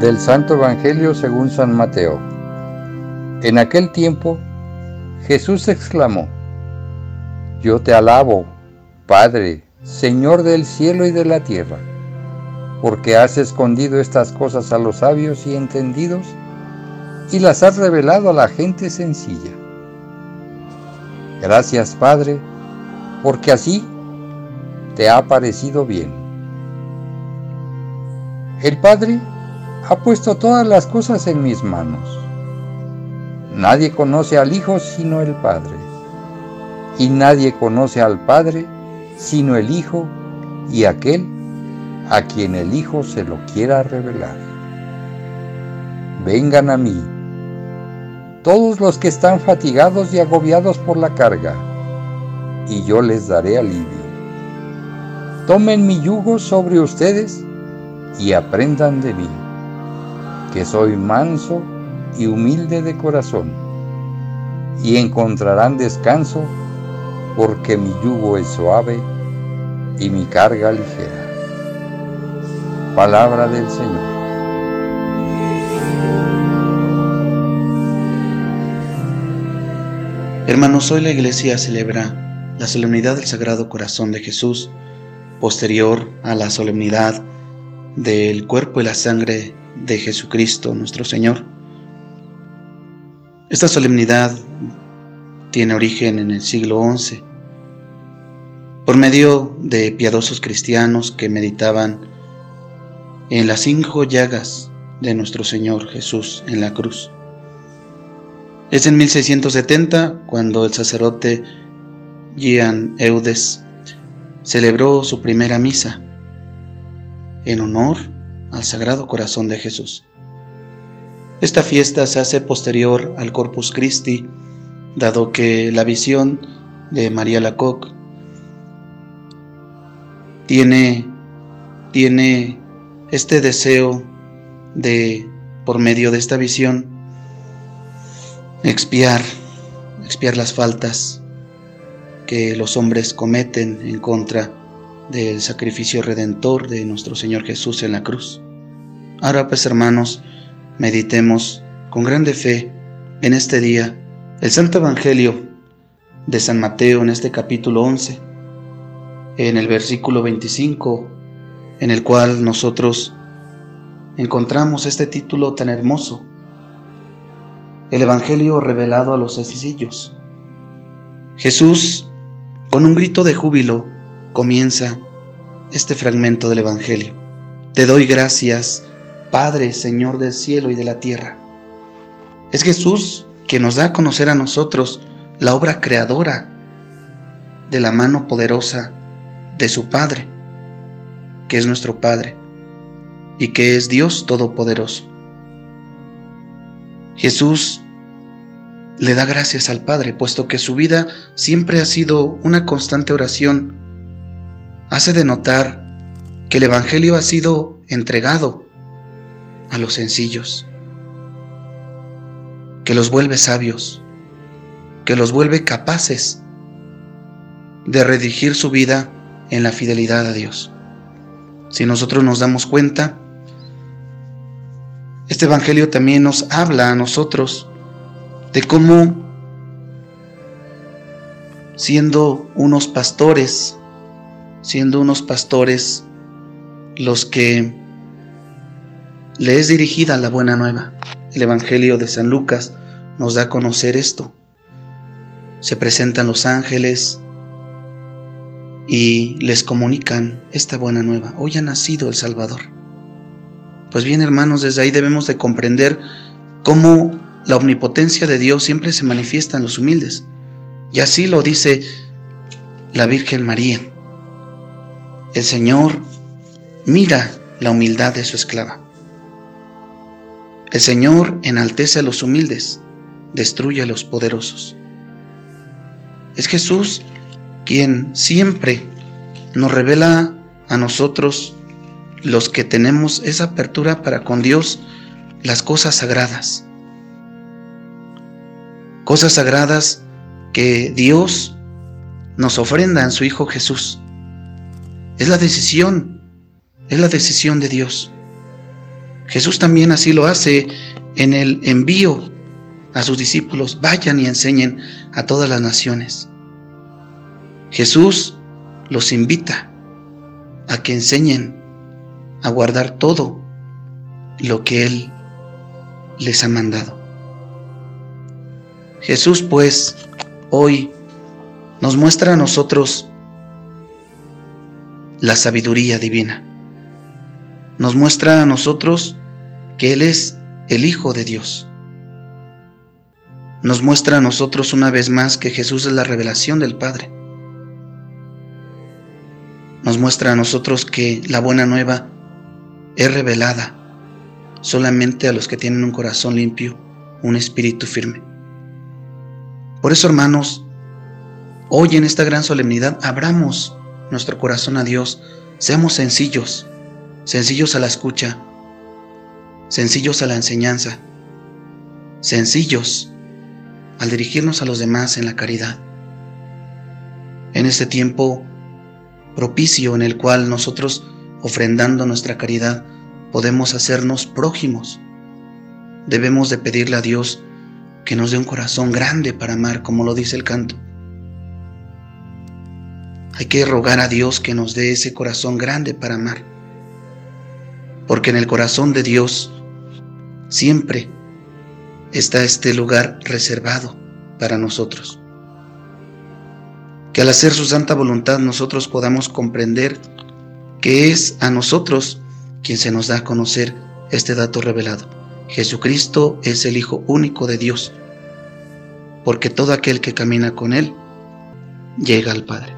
Del Santo Evangelio según San Mateo. En aquel tiempo, Jesús exclamó, Yo te alabo, Padre, Señor del cielo y de la tierra, porque has escondido estas cosas a los sabios y entendidos y las has revelado a la gente sencilla. Gracias, Padre, porque así te ha parecido bien. El Padre ha puesto todas las cosas en mis manos. Nadie conoce al Hijo sino el Padre, y nadie conoce al Padre sino el Hijo y aquel a quien el Hijo se lo quiera revelar. Vengan a mí, todos los que están fatigados y agobiados por la carga, y yo les daré alivio. Tomen mi yugo sobre ustedes y aprendan de mí que soy manso y humilde de corazón, y encontrarán descanso, porque mi yugo es suave y mi carga ligera. Palabra del Señor. Hermanos, hoy la iglesia celebra la solemnidad del Sagrado Corazón de Jesús, posterior a la solemnidad del cuerpo y la sangre de Jesucristo nuestro Señor. Esta solemnidad tiene origen en el siglo XI, por medio de piadosos cristianos que meditaban en las cinco llagas de nuestro Señor Jesús en la cruz. Es en 1670 cuando el sacerdote Jean Eudes celebró su primera misa en honor al Sagrado Corazón de Jesús. Esta fiesta se hace posterior al Corpus Christi, dado que la visión de María Lacoque tiene, tiene este deseo de, por medio de esta visión, expiar, expiar las faltas que los hombres cometen en contra del sacrificio redentor de nuestro Señor Jesús en la cruz. Ahora pues hermanos, meditemos con grande fe en este día el Santo Evangelio de San Mateo en este capítulo 11, en el versículo 25, en el cual nosotros encontramos este título tan hermoso, el Evangelio revelado a los sencillos. Jesús, con un grito de júbilo, comienza este fragmento del Evangelio. Te doy gracias, Padre, Señor del cielo y de la tierra. Es Jesús que nos da a conocer a nosotros la obra creadora de la mano poderosa de su Padre, que es nuestro Padre y que es Dios Todopoderoso. Jesús le da gracias al Padre, puesto que su vida siempre ha sido una constante oración. Hace de notar que el Evangelio ha sido entregado a los sencillos, que los vuelve sabios, que los vuelve capaces de redigir su vida en la fidelidad a Dios. Si nosotros nos damos cuenta, este Evangelio también nos habla a nosotros de cómo, siendo unos pastores, siendo unos pastores los que le es dirigida la buena nueva. El Evangelio de San Lucas nos da a conocer esto. Se presentan los ángeles y les comunican esta buena nueva. Hoy ha nacido el Salvador. Pues bien, hermanos, desde ahí debemos de comprender cómo la omnipotencia de Dios siempre se manifiesta en los humildes. Y así lo dice la Virgen María. El Señor mira la humildad de su esclava. El Señor enaltece a los humildes, destruye a los poderosos. Es Jesús quien siempre nos revela a nosotros, los que tenemos esa apertura para con Dios, las cosas sagradas. Cosas sagradas que Dios nos ofrenda en su Hijo Jesús. Es la decisión, es la decisión de Dios. Jesús también así lo hace en el envío a sus discípulos, vayan y enseñen a todas las naciones. Jesús los invita a que enseñen a guardar todo lo que Él les ha mandado. Jesús pues hoy nos muestra a nosotros la sabiduría divina. Nos muestra a nosotros que Él es el Hijo de Dios. Nos muestra a nosotros una vez más que Jesús es la revelación del Padre. Nos muestra a nosotros que la buena nueva es revelada solamente a los que tienen un corazón limpio, un espíritu firme. Por eso, hermanos, hoy en esta gran solemnidad abramos nuestro corazón a Dios, seamos sencillos, sencillos a la escucha, sencillos a la enseñanza, sencillos al dirigirnos a los demás en la caridad. En este tiempo propicio en el cual nosotros, ofrendando nuestra caridad, podemos hacernos prójimos, debemos de pedirle a Dios que nos dé un corazón grande para amar, como lo dice el canto. Hay que rogar a Dios que nos dé ese corazón grande para amar. Porque en el corazón de Dios siempre está este lugar reservado para nosotros. Que al hacer su santa voluntad nosotros podamos comprender que es a nosotros quien se nos da a conocer este dato revelado. Jesucristo es el Hijo único de Dios, porque todo aquel que camina con Él llega al Padre.